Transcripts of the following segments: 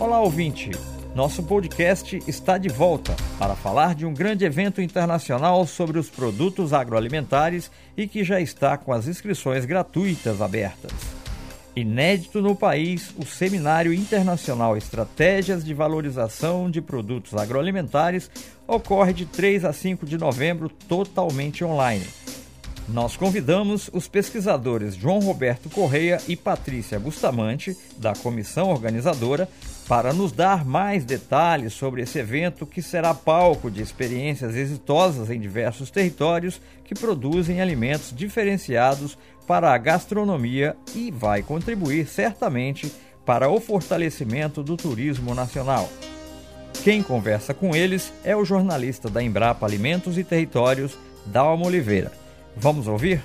Olá, ouvinte! Nosso podcast está de volta para falar de um grande evento internacional sobre os produtos agroalimentares e que já está com as inscrições gratuitas abertas. Inédito no país, o Seminário Internacional Estratégias de Valorização de Produtos Agroalimentares ocorre de 3 a 5 de novembro totalmente online nós convidamos os pesquisadores João Roberto Correia e Patrícia Bustamante, da comissão organizadora, para nos dar mais detalhes sobre esse evento que será palco de experiências exitosas em diversos territórios que produzem alimentos diferenciados para a gastronomia e vai contribuir certamente para o fortalecimento do turismo nacional. Quem conversa com eles é o jornalista da Embrapa Alimentos e Territórios, Dalma Oliveira. Vamos ouvir?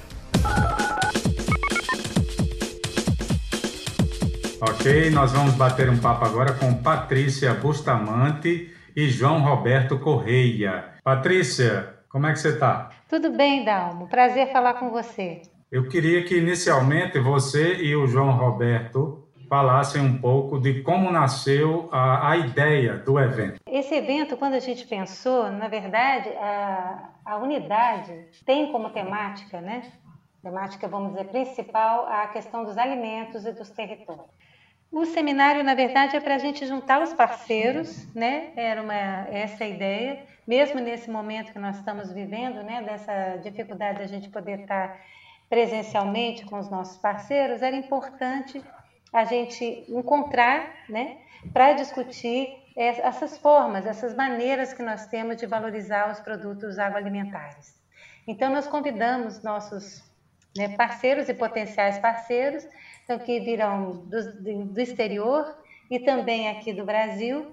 Ok, nós vamos bater um papo agora com Patrícia Bustamante e João Roberto Correia. Patrícia, como é que você está? Tudo bem, Dalmo. Prazer falar com você. Eu queria que inicialmente você e o João Roberto falassem um pouco de como nasceu a, a, ideia do evento. Esse evento, quando a gente pensou, na verdade, a, a unidade tem como temática, né? Temática, vamos dizer, principal a questão dos alimentos e dos territórios. O seminário, na verdade, é para a gente juntar os parceiros, né? Era uma essa a ideia, mesmo nesse momento que nós estamos vivendo, né? Dessa dificuldade da gente poder estar presencialmente com os nossos parceiros, era importante a gente encontrar, né, para discutir essas formas, essas maneiras que nós temos de valorizar os produtos agroalimentares. Então, nós convidamos nossos né, parceiros e potenciais parceiros, então, que virão do, do exterior e também aqui do Brasil,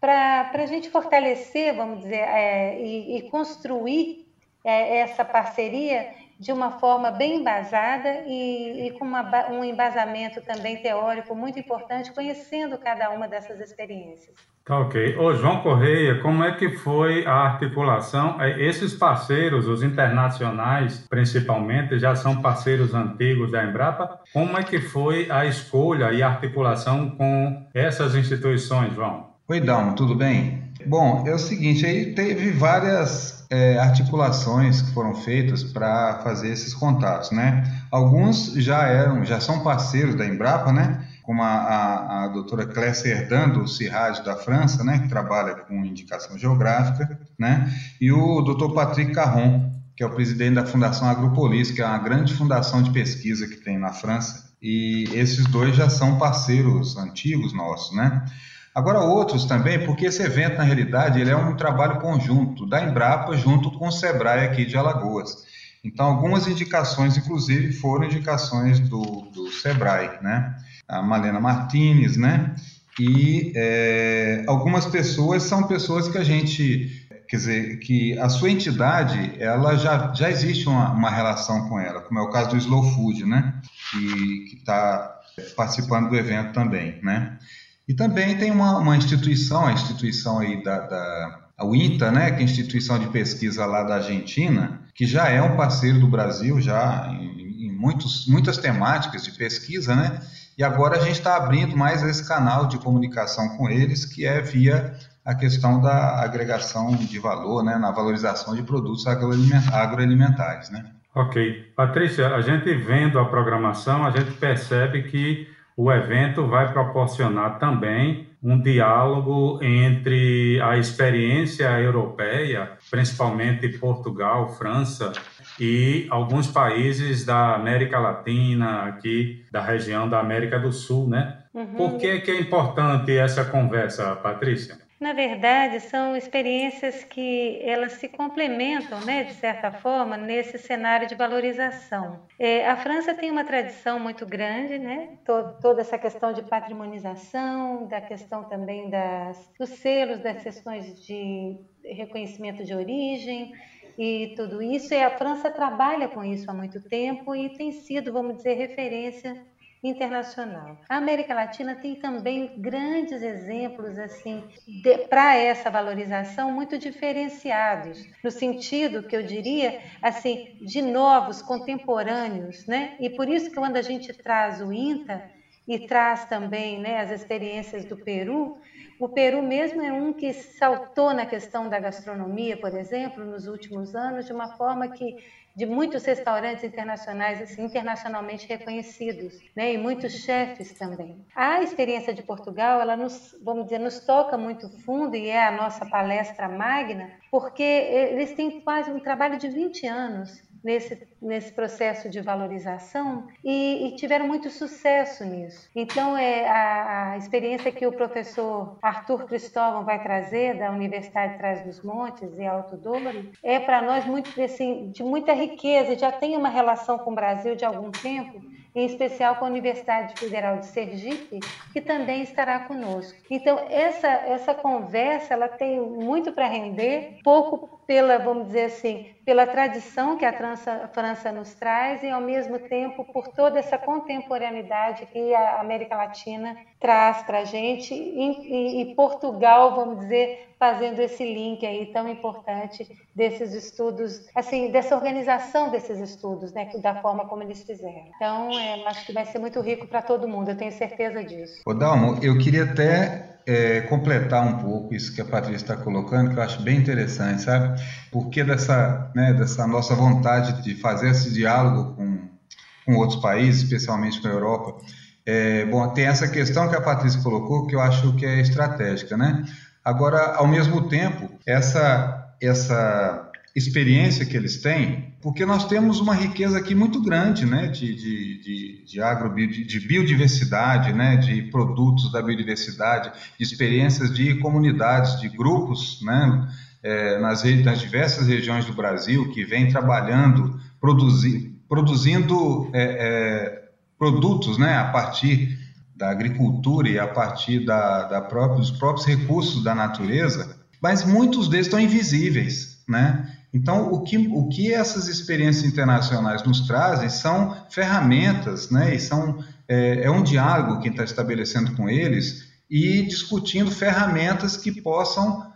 para a gente fortalecer, vamos dizer, é, e, e, construir é, essa parceria de uma forma bem embasada e, e com uma, um embasamento também teórico muito importante, conhecendo cada uma dessas experiências. Tá ok. Ô, João Correia, como é que foi a articulação? É, esses parceiros, os internacionais principalmente, já são parceiros antigos da Embrapa. Como é que foi a escolha e a articulação com essas instituições, João? Oi, Dalmo, tudo bem? Bom, é o seguinte, aí teve várias é, articulações que foram feitas para fazer esses contatos, né? Alguns já eram, já são parceiros da Embrapa, né? Como a, a, a doutora Clécia Herdan, do CIRAD da França, né? Que trabalha com indicação geográfica, né? E o doutor Patrick Carron, que é o presidente da Fundação Agropolis, que é uma grande fundação de pesquisa que tem na França. E esses dois já são parceiros antigos nossos, né? Agora outros também, porque esse evento na realidade ele é um trabalho conjunto da Embrapa junto com o Sebrae aqui de Alagoas. Então algumas indicações, inclusive, foram indicações do, do Sebrae, né? A Malena Martinez, né? E é, algumas pessoas são pessoas que a gente, quer dizer, que a sua entidade, ela já, já existe uma, uma relação com ela, como é o caso do Slow Food, né? Que está participando do evento também, né? E também tem uma, uma instituição, a instituição aí da, da a né, que é a instituição de pesquisa lá da Argentina, que já é um parceiro do Brasil já em, em muitos, muitas temáticas de pesquisa, né? E agora a gente está abrindo mais esse canal de comunicação com eles, que é via a questão da agregação de valor, né, na valorização de produtos agroalimentares, né? Ok. Patrícia, a gente vendo a programação, a gente percebe que o evento vai proporcionar também um diálogo entre a experiência europeia, principalmente Portugal, França e alguns países da América Latina, aqui da região da América do Sul, né? Uhum. Por que, que é importante essa conversa, Patrícia? Na verdade, são experiências que elas se complementam, né, de certa forma, nesse cenário de valorização. É, a França tem uma tradição muito grande, né, to toda essa questão de patrimonização, da questão também das, dos selos, das questões de reconhecimento de origem e tudo isso. E a França trabalha com isso há muito tempo e tem sido, vamos dizer, referência internacional. A América Latina tem também grandes exemplos assim para essa valorização muito diferenciados, no sentido que eu diria assim de novos contemporâneos, né? E por isso que quando a gente traz o INTA e traz também né, as experiências do Peru, o Peru mesmo é um que saltou na questão da gastronomia, por exemplo, nos últimos anos, de uma forma que de muitos restaurantes internacionais, assim, internacionalmente reconhecidos, né, e muitos chefes também. A experiência de Portugal, ela nos, vamos dizer, nos toca muito fundo e é a nossa palestra magna, porque eles têm quase um trabalho de 20 anos nesse, nesse processo de valorização e, e tiveram muito sucesso nisso. Então, é a, a, experiência que o professor Arthur Cristóvão vai trazer da Universidade de Trás dos Montes e Alto Douro é para nós muito assim, de muita riqueza, já tem uma relação com o Brasil de algum tempo em especial com a Universidade Federal de Sergipe, que também estará conosco. Então, essa, essa conversa ela tem muito para render, pouco pela, vamos dizer assim, pela tradição que a França, França nos traz e, ao mesmo tempo, por toda essa contemporaneidade que a América Latina traz para a gente e, e, Portugal, vamos dizer, fazendo esse link aí tão importante desses estudos, assim, dessa organização desses estudos, né, da forma como eles fizeram. Então, é, acho que vai ser muito rico para todo mundo, eu tenho certeza disso. Ô Dalmo, eu queria até é, completar um pouco isso que a Patrícia está colocando, que eu acho bem interessante, sabe? Porque dessa, né, dessa nossa vontade de fazer esse diálogo com, com outros países, especialmente com a Europa. É, bom, tem essa questão que a Patrícia colocou, que eu acho que é estratégica, né? Agora, ao mesmo tempo, essa, essa experiência que eles têm, porque nós temos uma riqueza aqui muito grande, né, de, de, de, de de, de biodiversidade, né, de produtos da biodiversidade, de experiências de comunidades, de grupos, né, é, nas, nas diversas regiões do Brasil que vêm trabalhando, produzi, produzindo é, é, produtos, né, a partir da agricultura e a partir da, da própria, dos próprios recursos da natureza, mas muitos deles estão invisíveis, né? Então, o que, o que essas experiências internacionais nos trazem são ferramentas, né? E são, é, é um diálogo que está estabelecendo com eles e discutindo ferramentas que possam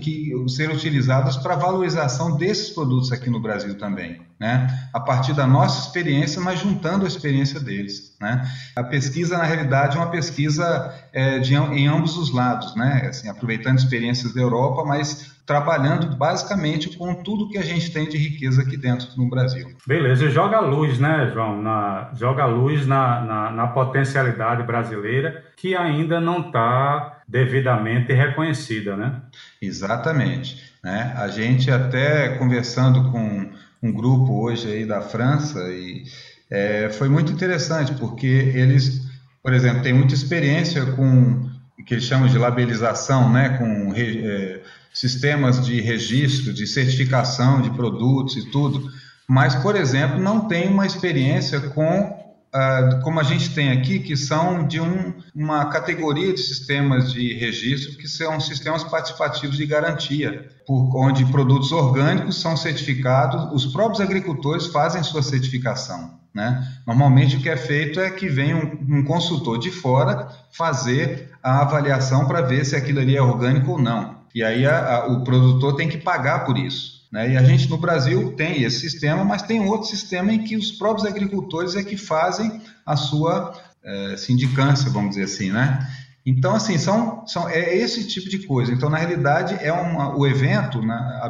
que ser utilizadas para valorização desses produtos aqui no Brasil também, né? A partir da nossa experiência, mas juntando a experiência deles, né? A pesquisa, na realidade, é uma pesquisa é, de, em ambos os lados, né? Assim, aproveitando experiências da Europa, mas trabalhando basicamente com tudo que a gente tem de riqueza aqui dentro no Brasil. Beleza, joga luz, né, João? Na, joga luz na, na, na potencialidade brasileira que ainda não está devidamente reconhecida, né? Exatamente. Né? A gente até conversando com um grupo hoje aí da França e é, foi muito interessante porque eles, por exemplo, têm muita experiência com o que eles chamam de labelização, né? Com é, sistemas de registro, de certificação de produtos e tudo, mas, por exemplo, não tem uma experiência com Uh, como a gente tem aqui, que são de um, uma categoria de sistemas de registro, que são sistemas participativos de garantia, por, onde produtos orgânicos são certificados, os próprios agricultores fazem sua certificação. Né? Normalmente o que é feito é que vem um, um consultor de fora fazer a avaliação para ver se aquilo ali é orgânico ou não. E aí a, a, o produtor tem que pagar por isso. Né? E a gente no Brasil tem esse sistema, mas tem outro sistema em que os próprios agricultores é que fazem a sua é, sindicância, vamos dizer assim, né? Então, assim, são, são, é esse tipo de coisa. Então, na realidade, é uma, o evento, né,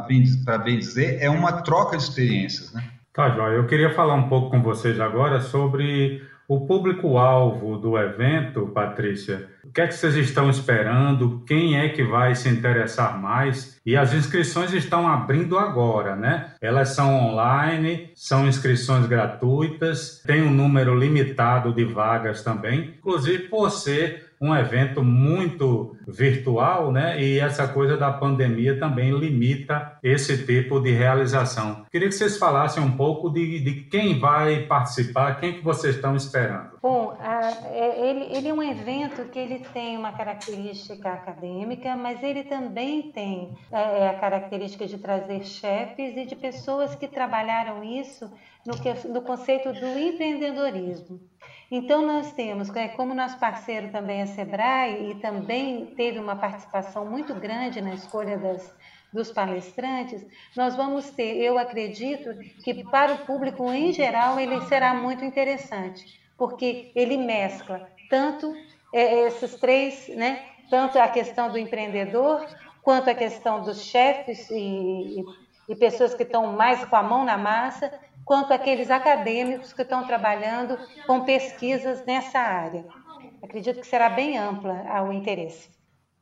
para bem dizer, é uma troca de experiências. Né? Tá, Joia. Eu queria falar um pouco com vocês agora sobre o público-alvo do evento, Patrícia, que é que vocês estão esperando? Quem é que vai se interessar mais? E as inscrições estão abrindo agora, né? Elas são online, são inscrições gratuitas, tem um número limitado de vagas também, inclusive por ser um evento muito virtual, né? E essa coisa da pandemia também limita esse tipo de realização. Queria que vocês falassem um pouco de, de quem vai participar, quem que vocês estão esperando. Bom, é, ele, ele é um evento que ele tem uma característica acadêmica, mas ele também tem é, é, a característica de trazer chefes e de pessoas que trabalharam isso no, que, no conceito do empreendedorismo. Então, nós temos, é, como nosso parceiro também é Sebrae, e também teve uma participação muito grande na escolha das, dos palestrantes, nós vamos ter, eu acredito que para o público em geral ele será muito interessante, porque ele mescla tanto é, esses três, né? Tanto a questão do empreendedor, quanto a questão dos chefes e, e pessoas que estão mais com a mão na massa, quanto aqueles acadêmicos que estão trabalhando com pesquisas nessa área. Acredito que será bem ampla o interesse.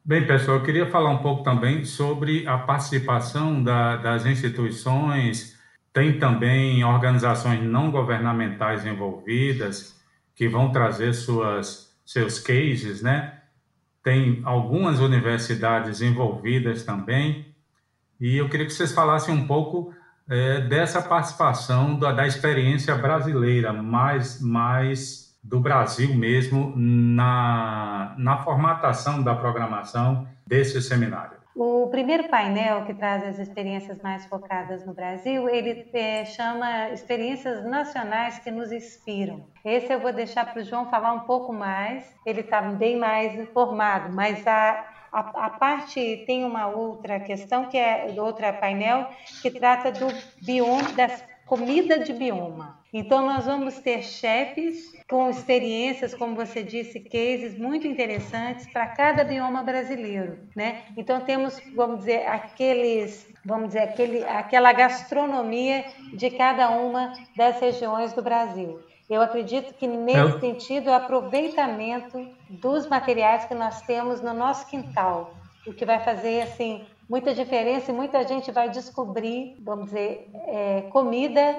Bem, pessoal, eu queria falar um pouco também sobre a participação da, das instituições, tem também organizações não governamentais envolvidas que vão trazer suas, seus cases, né? Tem algumas universidades envolvidas também. E eu queria que vocês falassem um pouco é, dessa participação da, da experiência brasileira, mais, mais do Brasil mesmo, na, na formatação da programação desse seminário. O primeiro painel que traz as experiências mais focadas no Brasil, ele é, chama Experiências Nacionais que nos inspiram. Esse eu vou deixar para o João falar um pouco mais, ele está bem mais informado, mas a, a, a, parte tem uma outra questão, que é outra painel, que trata do bioma, das comida de bioma. Então, nós vamos ter chefes com experiências, como você disse, cases muito interessantes para cada bioma brasileiro, né? Então, temos, vamos dizer, aqueles, vamos dizer, aquele, aquela gastronomia de cada uma das regiões do Brasil. Eu acredito que nesse é. sentido o aproveitamento dos materiais que nós temos no nosso quintal, o que vai fazer assim muita diferença e muita gente vai descobrir, vamos dizer, é, comida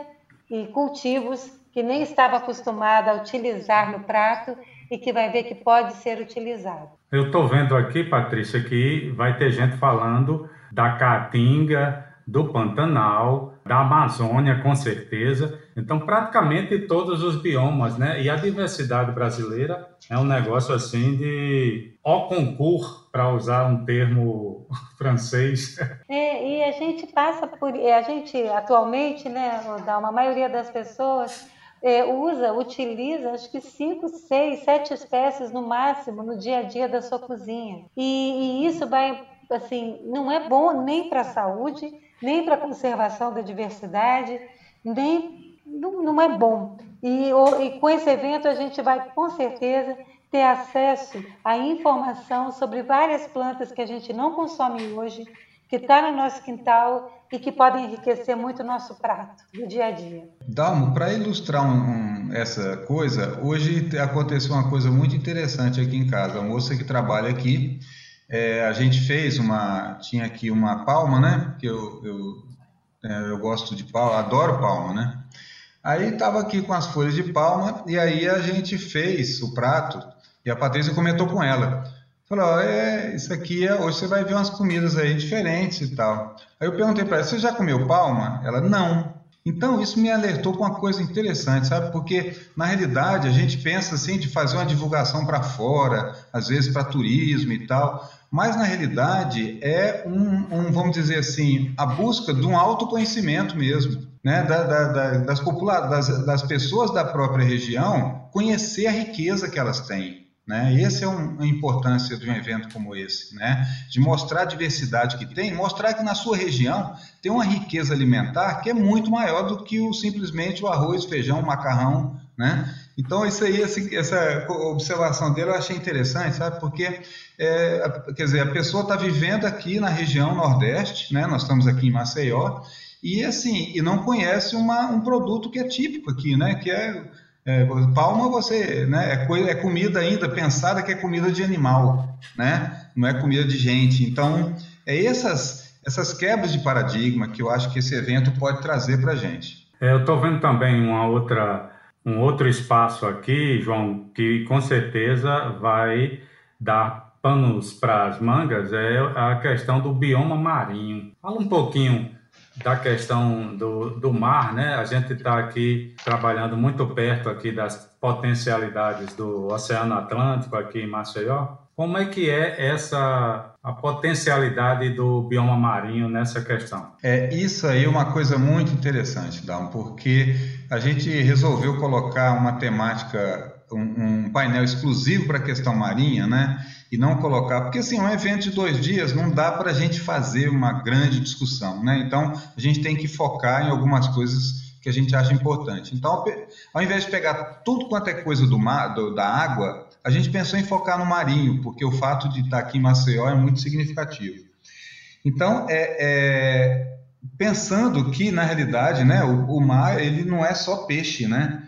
e cultivos que nem estava acostumada a utilizar no prato e que vai ver que pode ser utilizado. Eu estou vendo aqui, Patrícia, que vai ter gente falando da caatinga, do Pantanal, da Amazônia, com certeza. Então, praticamente todos os biomas, né? E a diversidade brasileira é um negócio assim de ó concurso, para usar um termo francês. É, e a gente passa por, a gente atualmente, né, a maioria das pessoas é, usa, utiliza, acho que cinco, seis, sete espécies no máximo no dia a dia da sua cozinha. E, e isso vai, assim, não é bom nem para a saúde nem para a conservação da diversidade, nem não, não é bom. E, e com esse evento a gente vai com certeza ter acesso à informação sobre várias plantas que a gente não consome hoje, que está no nosso quintal e que podem enriquecer muito o nosso prato do dia a dia. Dalmo, para ilustrar um, um, essa coisa, hoje aconteceu uma coisa muito interessante aqui em casa. A moça que trabalha aqui, é, a gente fez uma, tinha aqui uma palma, né? Que eu, eu, é, eu gosto de palma, adoro palma, né? Aí estava aqui com as folhas de palma e aí a gente fez o prato e a Patrícia comentou com ela. Falou, é, isso aqui é, hoje você vai ver umas comidas aí diferentes e tal. Aí eu perguntei para ela, você já comeu palma? Ela, não. Então, isso me alertou com uma coisa interessante, sabe? Porque, na realidade, a gente pensa assim de fazer uma divulgação para fora, às vezes para turismo e tal, mas, na realidade, é um, um, vamos dizer assim, a busca de um autoconhecimento mesmo, né? Da, da, da, das, popula das, das pessoas da própria região conhecer a riqueza que elas têm. Né? Essa é um, a importância de um evento como esse, né? de mostrar a diversidade que tem, mostrar que na sua região tem uma riqueza alimentar que é muito maior do que o, simplesmente o arroz, feijão, macarrão. Né? Então, isso aí, essa observação dele eu achei interessante, sabe? Porque, é, quer dizer, a pessoa está vivendo aqui na região Nordeste, né? nós estamos aqui em Maceió, e assim, e não conhece uma, um produto que é típico aqui, né? que é é, palma você, né, é, é, comida ainda pensada que é comida de animal, né? Não é comida de gente. Então, é essas essas quebras de paradigma que eu acho que esse evento pode trazer para a gente. É, eu estou vendo também uma outra um outro espaço aqui, João, que com certeza vai dar panos para as mangas, é a questão do bioma marinho. Fala um pouquinho da questão do, do mar, né? A gente está aqui trabalhando muito perto aqui das potencialidades do Oceano Atlântico aqui em Maceió. Como é que é essa a potencialidade do bioma marinho nessa questão? É isso aí é uma coisa muito interessante, Dão, porque a gente resolveu colocar uma temática, um, painel exclusivo para a questão marinha, né? e não colocar, porque assim, um evento de dois dias não dá para a gente fazer uma grande discussão, né? Então a gente tem que focar em algumas coisas que a gente acha importante. Então, ao invés de pegar tudo quanto é coisa do mar, do, da água, a gente pensou em focar no marinho, porque o fato de estar aqui em Maceió é muito significativo. Então, é, é pensando que, na realidade, né, o, o, mar ele não é só peixe, né?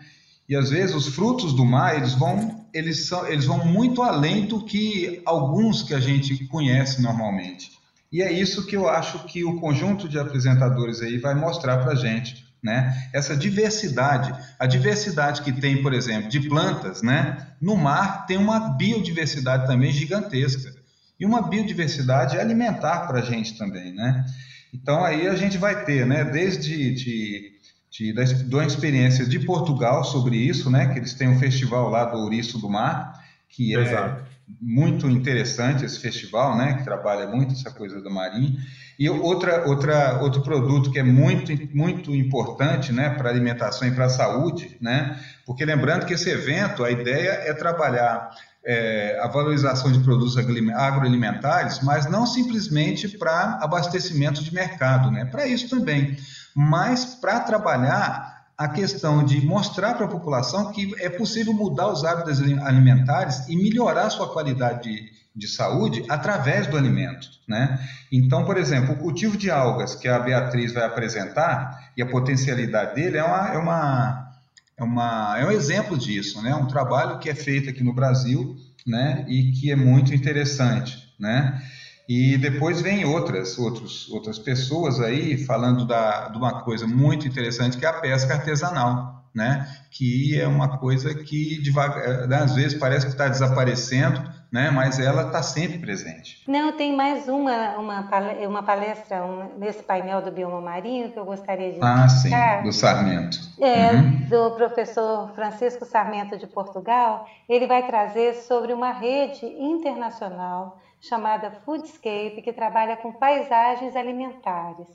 E às vezes os frutos do mar eles vão eles são eles vão muito além do que alguns que a gente conhece normalmente. E é isso que eu acho que o conjunto de apresentadores aí vai mostrar para a gente, né? Essa diversidade, a diversidade que tem, por exemplo, de plantas, né? No mar tem uma biodiversidade também gigantesca e uma biodiversidade alimentar para a gente também, né? Então aí a gente vai ter, né? Desde de, de, da, da experiência de Portugal sobre isso, né? Que eles têm um festival lá do Ouriço do Mar, que é Exato. muito interessante esse festival, né, que trabalha muito essa coisa do marinho. E outra, outra, outro produto que é muito, muito importante né, para a alimentação e para a saúde, né, porque lembrando que esse evento, a ideia é trabalhar é, a valorização de produtos agroalimentares, mas não simplesmente para abastecimento de mercado, né, para isso também, mas para trabalhar a questão de mostrar para a população que é possível mudar os hábitos alimentares e melhorar sua qualidade de, de saúde através do alimento, né? Então, por exemplo, o cultivo de algas que a Beatriz vai apresentar e a potencialidade dele é uma, é uma, é uma é um exemplo disso, né? Um trabalho que é feito aqui no Brasil, né? E que é muito interessante, né? E depois vem outras, outros, outras pessoas aí falando da, de uma coisa muito interessante que é a pesca artesanal, né? Que é uma coisa que devagar, às vezes parece que está desaparecendo, né? Mas ela está sempre presente. Não, tem mais uma uma, uma palestra um, nesse painel do bioma marinho que eu gostaria de Ah, sim, do Sarmento. É, uhum. do professor Francisco Sarmento de Portugal. Ele vai trazer sobre uma rede internacional chamada Foodscape, que trabalha com paisagens alimentares.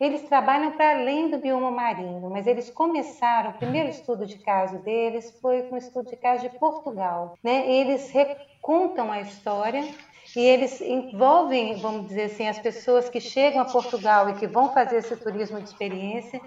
Eles trabalham para além do bioma marinho, mas eles começaram, o primeiro estudo de caso deles foi com o estudo de caso de Portugal. Né? Eles recontam a história e eles envolvem, vamos dizer assim, as pessoas que chegam a Portugal e que vão fazer esse turismo de experiência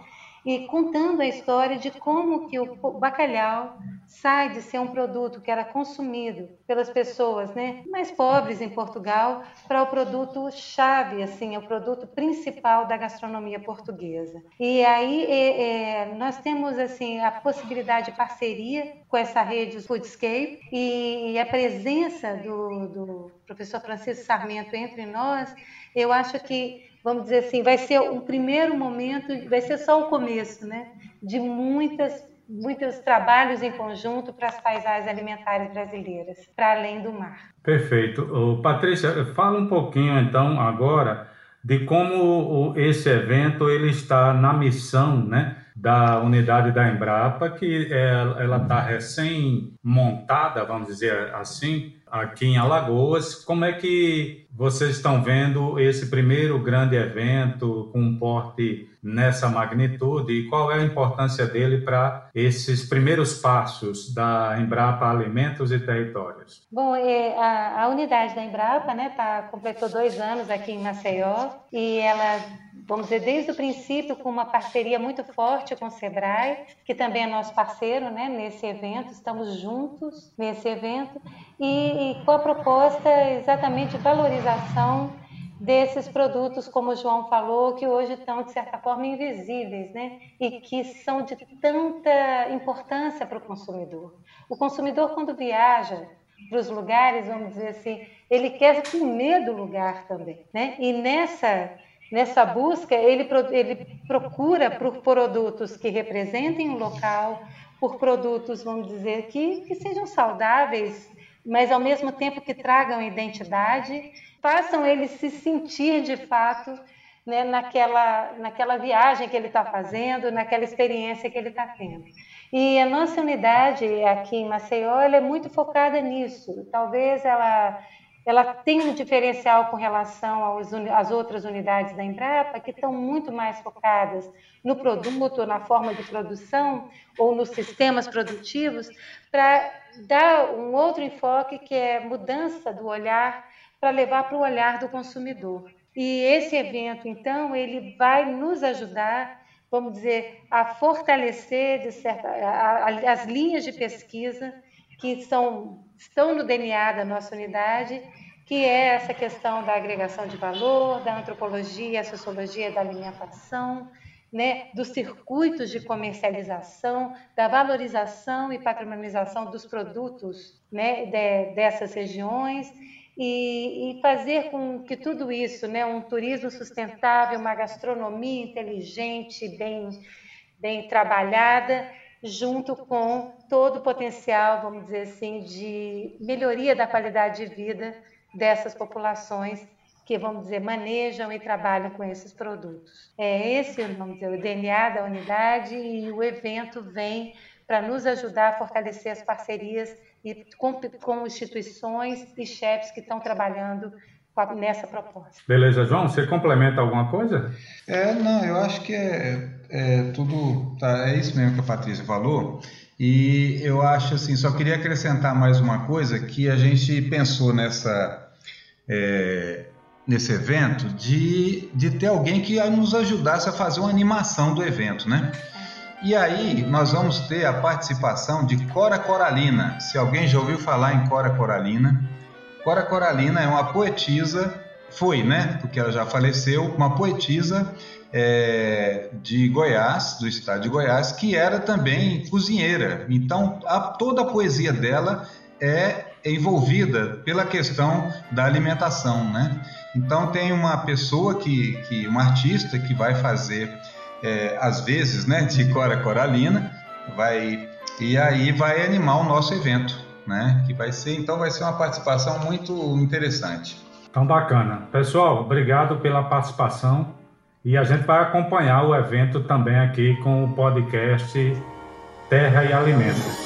e contando a história de como que o bacalhau sai de ser um produto que era consumido pelas pessoas né, mais pobres em Portugal para o produto chave, assim, o produto principal da gastronomia portuguesa. E aí é, é, nós temos assim a possibilidade de parceria com essa rede Foodscape e, e a presença do, do professor Francisco Sarmento entre nós, eu acho que vamos dizer assim, vai ser um primeiro momento, vai ser só o começo, né, de muitas muitos trabalhos em conjunto para as paisagens alimentares brasileiras, para além do mar. Perfeito. Patrícia, fala um pouquinho então agora de como esse evento ele está na missão, né, da unidade da Embrapa, que é, ela está recém montada, vamos dizer assim, aqui em Alagoas. Como é que vocês estão vendo esse primeiro grande evento com um porte nessa magnitude e qual é a importância dele para esses primeiros passos da Embrapa Alimentos e Territórios? Bom, é, a, a unidade da Embrapa né, tá, completou dois anos aqui em Maceió e ela vamos dizer, desde o princípio, com uma parceria muito forte com o SEBRAE, que também é nosso parceiro né, nesse evento, estamos juntos nesse evento, e, e com a proposta exatamente de valorização desses produtos, como o João falou, que hoje estão, de certa forma, invisíveis, né? E que são de tanta importância para o consumidor. O consumidor, quando viaja para os lugares, vamos dizer assim, ele quer comer do lugar também, né? E nessa Nessa busca, ele, ele procura por produtos que representem o local, por produtos, vamos dizer, que, que sejam saudáveis, mas ao mesmo tempo que tragam identidade, façam ele se sentir de fato né, naquela, naquela viagem que ele está fazendo, naquela experiência que ele está tendo. E a nossa unidade aqui em Maceió é muito focada nisso. Talvez ela ela tem um diferencial com relação às outras unidades da Embrapa, que estão muito mais focadas no produto, na forma de produção ou nos sistemas produtivos, para dar um outro enfoque que é mudança do olhar para levar para o olhar do consumidor. E esse evento, então, ele vai nos ajudar, vamos dizer, a fortalecer certa, a, a, as linhas de pesquisa que são estão no DNA da nossa unidade, que é essa questão da agregação de valor, da antropologia, sociologia da alimentação, né, dos circuitos de comercialização, da valorização e patrimonialização dos produtos né, de, dessas regiões e, e, fazer com que tudo isso, né, um turismo sustentável, uma gastronomia inteligente, bem, bem trabalhada, junto com todo o potencial, vamos dizer assim, de melhoria da qualidade de vida dessas populações que, vamos dizer, manejam e trabalham com esses produtos. É esse, vamos dizer, o DNA da unidade e o evento vem para nos ajudar a fortalecer as parcerias e com, com instituições e chefes que estão trabalhando nessa proposta. Beleza, João, você complementa alguma coisa? É, não, eu acho que é, é tudo, tá, é isso mesmo que a Patrícia falou. E eu acho assim, só queria acrescentar mais uma coisa que a gente pensou nessa é, nesse evento de, de ter alguém que nos ajudasse a fazer uma animação do evento, né? E aí nós vamos ter a participação de Cora Coralina. Se alguém já ouviu falar em Cora Coralina, Cora Coralina é uma poetisa, foi, né? Porque ela já faleceu, uma poetisa é, de Goiás, do estado de Goiás, que era também cozinheira. Então, a, toda a poesia dela é envolvida pela questão da alimentação, né? Então tem uma pessoa que, que uma artista que vai fazer é, às vezes, né, de Cora Coralina, vai e aí vai animar o nosso evento, né? Que vai ser então vai ser uma participação muito interessante. Então bacana, pessoal, obrigado pela participação e a gente vai acompanhar o evento também aqui com o podcast Terra e Alimentos.